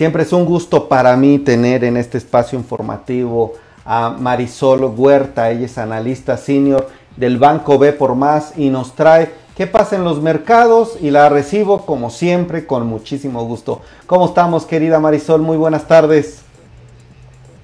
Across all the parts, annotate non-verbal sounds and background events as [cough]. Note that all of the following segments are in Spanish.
Siempre es un gusto para mí tener en este espacio informativo a Marisol Huerta, ella es analista senior del Banco B por Más y nos trae qué pasa en los mercados y la recibo como siempre con muchísimo gusto. ¿Cómo estamos querida Marisol? Muy buenas tardes.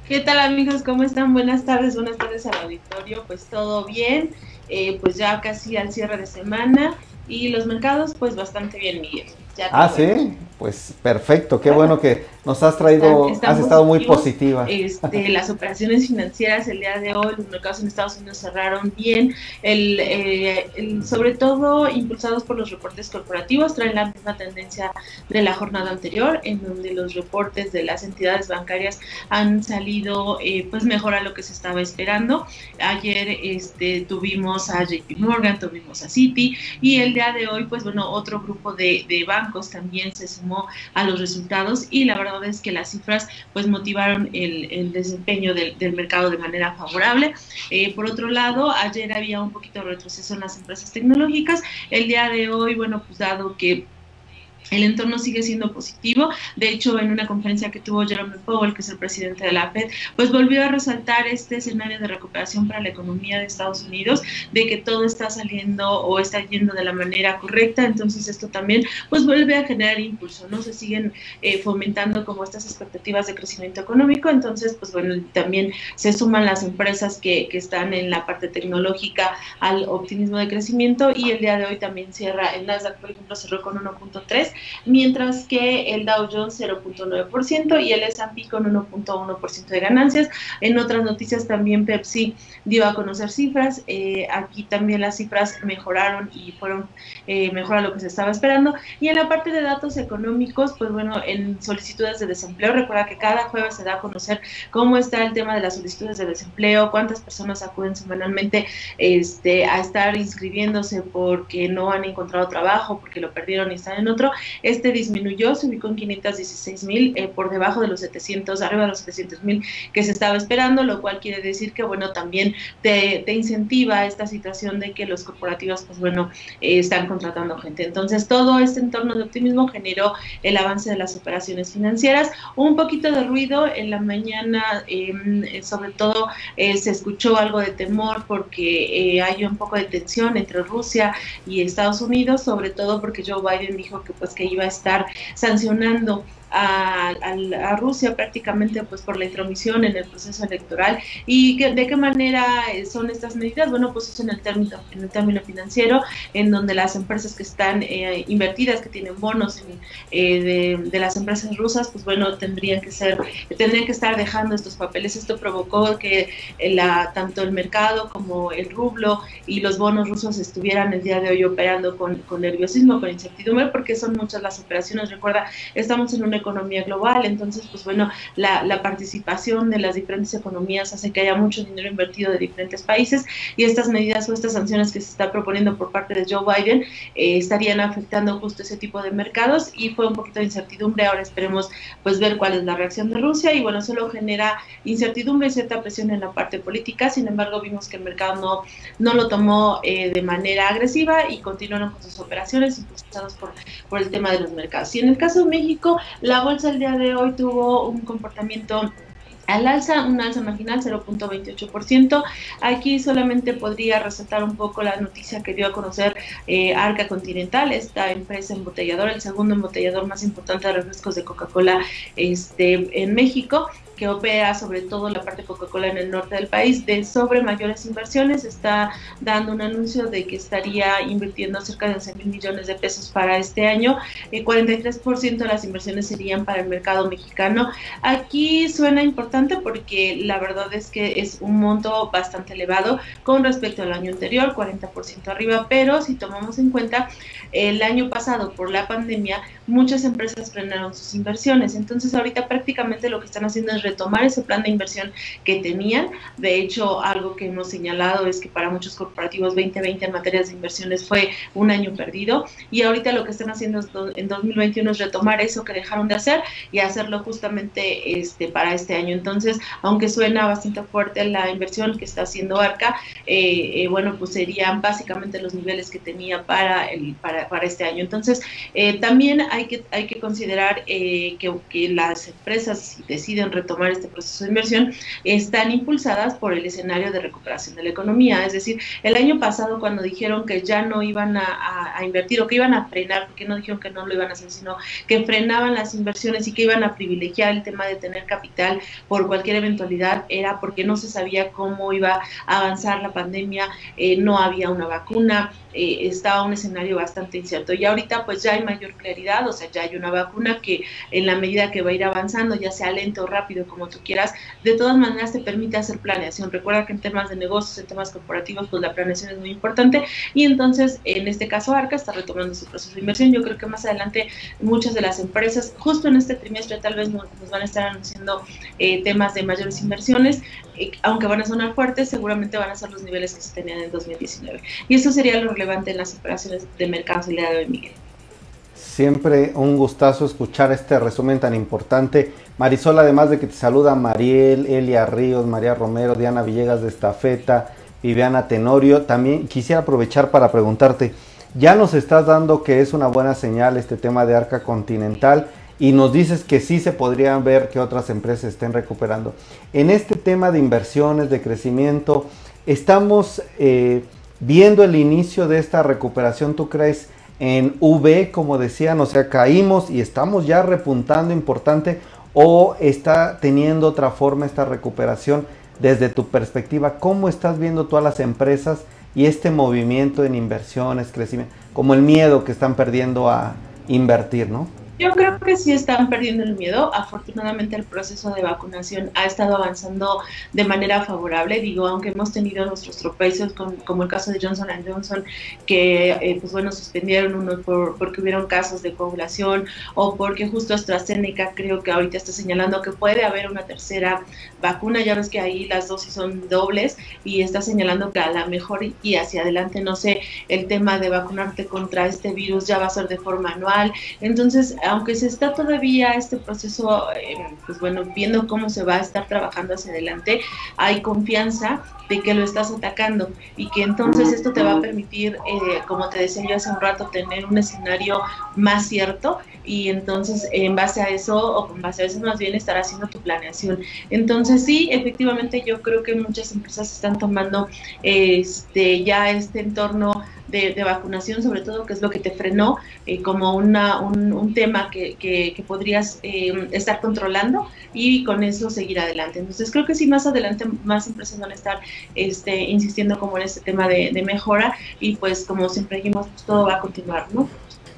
¿Qué tal amigos? ¿Cómo están? Buenas tardes, buenas tardes al auditorio. Pues todo bien, eh, pues ya casi al cierre de semana y los mercados pues bastante bien, Miguel. ah, sí, pues perfecto, qué bueno que nos has traído, has estado muy positiva. Este, [laughs] las operaciones financieras el día de hoy, los mercados en Estados Unidos cerraron bien, eh, el, sobre todo impulsados por los reportes corporativos, traen la misma tendencia de la jornada anterior, en donde los reportes de las entidades bancarias han salido eh, pues mejor a lo que se estaba esperando. Ayer este, tuvimos a JP Morgan, tuvimos a Citi y el día de hoy pues bueno, otro grupo de, de bancos también se sumó a los resultados y la verdad es que las cifras pues motivaron el, desempeño del, mercado de manera favorable. Eh, por otro lado, ayer había un poquito de retroceso en las empresas tecnológicas. El día de hoy, bueno, pues dado que el entorno sigue siendo positivo. De hecho, en una conferencia que tuvo Jerome Powell, que es el presidente de la Fed, pues volvió a resaltar este escenario de recuperación para la economía de Estados Unidos, de que todo está saliendo o está yendo de la manera correcta. Entonces, esto también pues vuelve a generar impulso, ¿no? Se siguen eh, fomentando como estas expectativas de crecimiento económico. Entonces, pues bueno, también se suman las empresas que, que están en la parte tecnológica al optimismo de crecimiento y el día de hoy también cierra el Nasdaq, por ejemplo, cerró con 1.3 mientras que el Dow Jones 0.9% y el S&P con 1.1% de ganancias. En otras noticias también Pepsi dio a conocer cifras, eh, aquí también las cifras mejoraron y fueron eh, mejor a lo que se estaba esperando. Y en la parte de datos económicos, pues bueno, en solicitudes de desempleo, recuerda que cada jueves se da a conocer cómo está el tema de las solicitudes de desempleo, cuántas personas acuden semanalmente este, a estar inscribiéndose porque no han encontrado trabajo, porque lo perdieron y están en otro. Este disminuyó, se ubicó en 516 mil, eh, por debajo de los 700, arriba de los 700 mil que se estaba esperando, lo cual quiere decir que, bueno, también te, incentiva esta situación de que los corporativos, pues bueno, eh, están contratando gente. Entonces, todo este entorno de optimismo generó el avance de las operaciones financieras. Un poquito de ruido en la mañana, em, sobre todo eh, se escuchó algo de temor porque hay un poco de tensión entre Rusia y Estados Unidos, sobre todo porque Joe Biden dijo que pues que iba a estar sancionando a, a, Rusia prácticamente pues por la intromisión en el proceso electoral. Y de qué manera eh, son estas medidas bueno pues es en el término en el término financiero en donde las empresas que están eh, invertidas que tienen bonos eh, de, las empresas rusas pues bueno tendrían que ser tendrían que estar dejando estos papeles. Esto provocó que la tanto el mercado como el rublo y los bonos rusos estuvieran el día de hoy operando con, con nerviosismo con incertidumbre porque son muchas las operaciones. Recuerda estamos en una economía global, entonces pues bueno, la, participación de las diferentes economías hace que haya mucho dinero invertido de diferentes países y estas medidas o estas sanciones que se está proponiendo por parte de Joe Biden eh, estarían afectando justo ese tipo de mercados y fue un poquito de incertidumbre, ahora esperemos pues ver cuál es la reacción de Rusia y bueno, solo genera incertidumbre y cierta presión en la parte política, sin embargo vimos que el mercado no, no lo tomó eh, de manera agresiva y continuaron con sus operaciones impulsadas por, por el tema de los mercados. Y en el caso de México, la bolsa el día de hoy tuvo un comportamiento al alza, un alza marginal 0.28%. Aquí solamente podría resaltar un poco la noticia que dio a conocer eh, Arca Continental, esta empresa embotelladora, el segundo embotellador más importante de refrescos de Coca-Cola este, en México que opera sobre todo la parte Coca-Cola en el norte del país, de sobre mayores inversiones. Está dando un anuncio de que estaría invirtiendo cerca de 11 mil millones de pesos para este año. El 43% de las inversiones serían para el mercado mexicano. Aquí suena importante porque la verdad es que es un monto bastante elevado con respecto al año anterior, 40% arriba, pero si tomamos en cuenta el año pasado por la pandemia, muchas empresas frenaron sus inversiones. Entonces ahorita prácticamente lo que están haciendo es retomar ese plan de inversión que tenían. De hecho, algo que hemos señalado es que para muchos corporativos 2020 en materias de inversiones fue un año perdido y ahorita lo que están haciendo en 2021 es retomar eso que dejaron de hacer y hacerlo justamente este para este año. Entonces, aunque suena bastante fuerte la inversión que está haciendo Arca, eh, eh, bueno, pues serían básicamente los niveles que tenía para, el, para, para este año. Entonces, eh, también hay que, hay que considerar que, que las empresas, deciden retomar este proceso de inversión, están impulsadas por el escenario de recuperación de la economía. Es decir, el año pasado cuando dijeron que ya no iban a, a invertir o que iban a frenar, porque no dijeron que no lo iban a hacer, sino que frenaban las inversiones y que iban a privilegiar el tema de tener capital por cualquier eventualidad, era porque no se sabía cómo iba a avanzar la pandemia, eh, no había una vacuna, eh, estaba un escenario bastante incierto. Y ahorita pues ya hay mayor claridad, o sea, ya hay una vacuna que en la medida que va a ir avanzando, ya sea lento o rápido, como tú quieras, de todas maneras te permite hacer planeación. Recuerda que en temas de negocios, en temas corporativos, pues la planeación es muy importante y entonces en este caso Arca está retomando su proceso de inversión. Yo creo que más adelante muchas de las empresas, justo en este trimestre tal vez nos, van a estar anunciando eh, temas de mayores inversiones, eh, aunque van a sonar fuertes, seguramente van a ser los niveles que se tenían en 2019. Y eso sería lo relevante en las operaciones de mercado el día de Miguel. Siempre un gustazo escuchar este resumen tan importante. Marisol, además de que te saluda Mariel, Elia Ríos, María Romero, Diana Villegas de Estafeta, Viviana Tenorio, también quisiera aprovechar para preguntarte, ya nos estás dando que es una buena señal este tema de Arca Continental y nos dices que sí se podrían ver que otras empresas estén recuperando. En este tema de inversiones, de crecimiento, estamos eh, viendo el inicio de esta recuperación, ¿tú crees? En V, como decían, o sea, caímos y estamos ya repuntando importante o está teniendo otra forma esta recuperación desde tu perspectiva. ¿Cómo estás viendo todas las empresas? y este movimiento en inversiones, crecimiento, como el miedo que están perdiendo a invertir, ¿no? Yo creo que sí están perdiendo el miedo. Afortunadamente el proceso de vacunación ha estado avanzando de manera favorable. Digo, aunque hemos tenido nuestros tropiezos, como el caso de Johnson Johnson, que eh, pues bueno, suspendieron uno por, porque hubieron casos de coagulación o porque justo AstraZeneca creo que ahorita está señalando que puede haber una tercera vacuna. Ya ves que ahí las dosis son dobles y está señalando que a lo mejor y hacia adelante, no sé, el tema de vacunarte contra este virus ya va a ser de forma anual. Entonces, aunque se está todavía este proceso, eh, pues bueno, viendo cómo se va a estar trabajando hacia adelante, hay confianza de que lo estás atacando y que entonces esto te va a permitir, eh, como te decía yo hace un rato, tener un escenario más cierto y entonces en base a eso o con base a eso más bien estar haciendo tu planeación. Entonces sí, efectivamente yo creo que muchas empresas están tomando este ya este entorno de, vacunación, sobre todo, que es lo que te frenó, eh, como una, un, tema que, podrías eh, estar controlando y con eso seguir adelante. Entonces, creo que sí, más adelante más empresas van a estar este, insistiendo como en este tema de, mejora y pues como siempre dijimos, pues, todo va a continuar, ¿no?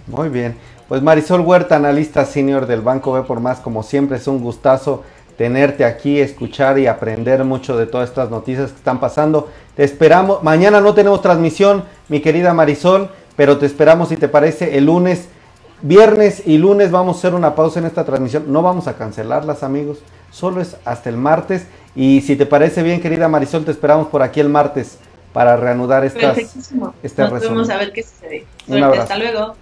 Muy bien. Pues Marisol Huerta, analista senior del Banco B por Más, como siempre es un gustazo tenerte aquí, escuchar y aprender mucho de todas estas noticias que están pasando. Te esperamos. Mañana no tenemos transmisión, mi querida Marisol, pero te esperamos si te parece el lunes. Viernes y lunes vamos a hacer una pausa en esta transmisión. No vamos a cancelarlas, amigos. Solo es hasta el martes. Y si te parece bien, querida Marisol, te esperamos por aquí el martes para reanudar estas, este Nos Vamos a ver qué sucede. Un abrazo. Hasta luego.